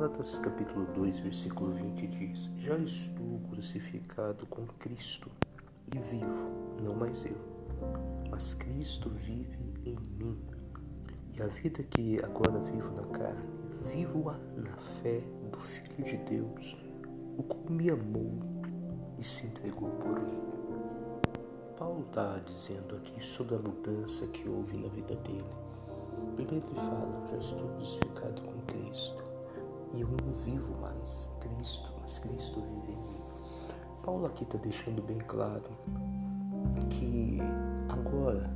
Gálatas capítulo 2, versículo 20 diz: Já estou crucificado com Cristo e vivo, não mais eu, mas Cristo vive em mim. E a vida que agora vivo na carne, vivo-a na fé do Filho de Deus, o qual me amou e se entregou por mim. Paulo está dizendo aqui sobre a mudança que houve na vida dele. Primeiro ele fala, já estou crucificado com Cristo e eu não vivo mais Cristo, mas Cristo vive em mim. Paulo aqui está deixando bem claro que agora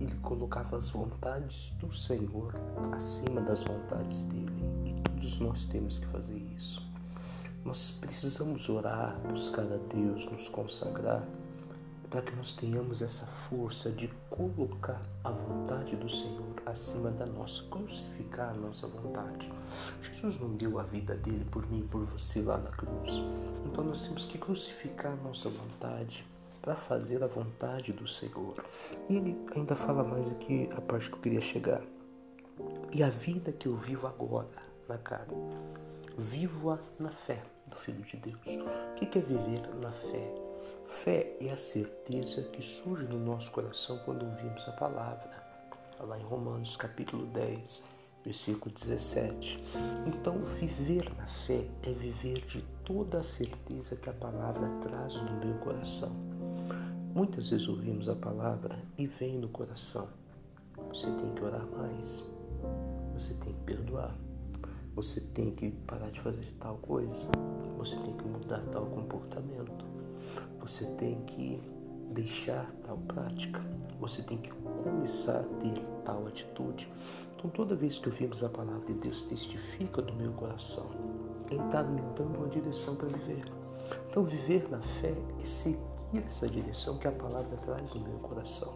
ele colocava as vontades do Senhor acima das vontades dele e todos nós temos que fazer isso. Nós precisamos orar, buscar a Deus, nos consagrar para que nós tenhamos essa força de colocar a vontade do Senhor acima da nossa, crucificar a nossa vontade. Jesus não deu a vida dele por mim e por você lá na cruz. Então nós temos que crucificar a nossa vontade para fazer a vontade do Senhor. E ele ainda fala mais aqui a parte que eu queria chegar. E a vida que eu vivo agora na carne, vivo-a na fé do Filho de Deus. O que é viver na fé? Fé é a certeza que surge no nosso coração quando ouvimos a palavra. Lá em Romanos capítulo 10, versículo 17. Então, viver na fé é viver de toda a certeza que a palavra traz no meu coração. Muitas vezes ouvimos a palavra e vem no coração. Você tem que orar mais. Você tem que perdoar. Você tem que parar de fazer tal coisa. Você tem que mudar tal comportamento você tem que deixar tal prática, você tem que começar a ter tal atitude. Então, toda vez que ouvimos a palavra de Deus, testifica do meu coração, Ele está me dando uma direção para viver. Então, viver na fé é seguir essa direção que a palavra traz no meu coração.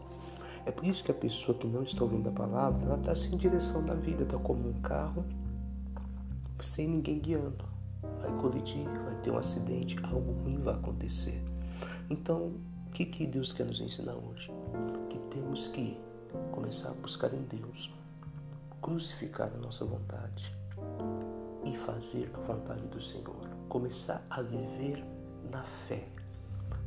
É por isso que a pessoa que não está ouvindo a palavra, ela está sem direção na vida, está como um carro sem ninguém guiando. Vai colidir, vai ter um acidente, algo ruim vai acontecer. Então, o que, que Deus quer nos ensinar hoje? Que temos que começar a buscar em Deus, crucificar a nossa vontade e fazer a vontade do Senhor. Começar a viver na fé.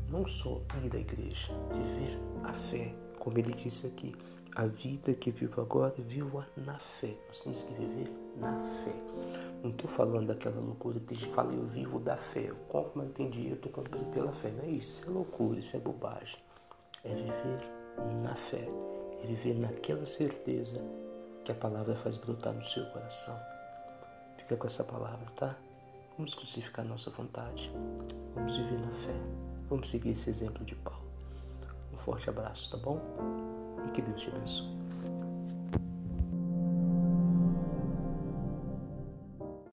Não só ir à igreja, viver a fé, como ele disse aqui. A vida que vivo agora, vivo na fé. Nós temos que viver na fé. Não estou falando daquela loucura que fala, eu vivo da fé. Eu compro, mas tem dinheiro, estou comprando pela fé. Não é isso, isso é loucura, isso é bobagem. É viver na fé. É viver naquela certeza que a palavra faz brotar no seu coração. Fica com essa palavra, tá? Vamos crucificar nossa vontade. Vamos viver na fé. Vamos seguir esse exemplo de Paulo. Um forte abraço, tá bom? e que Deus te abençoe.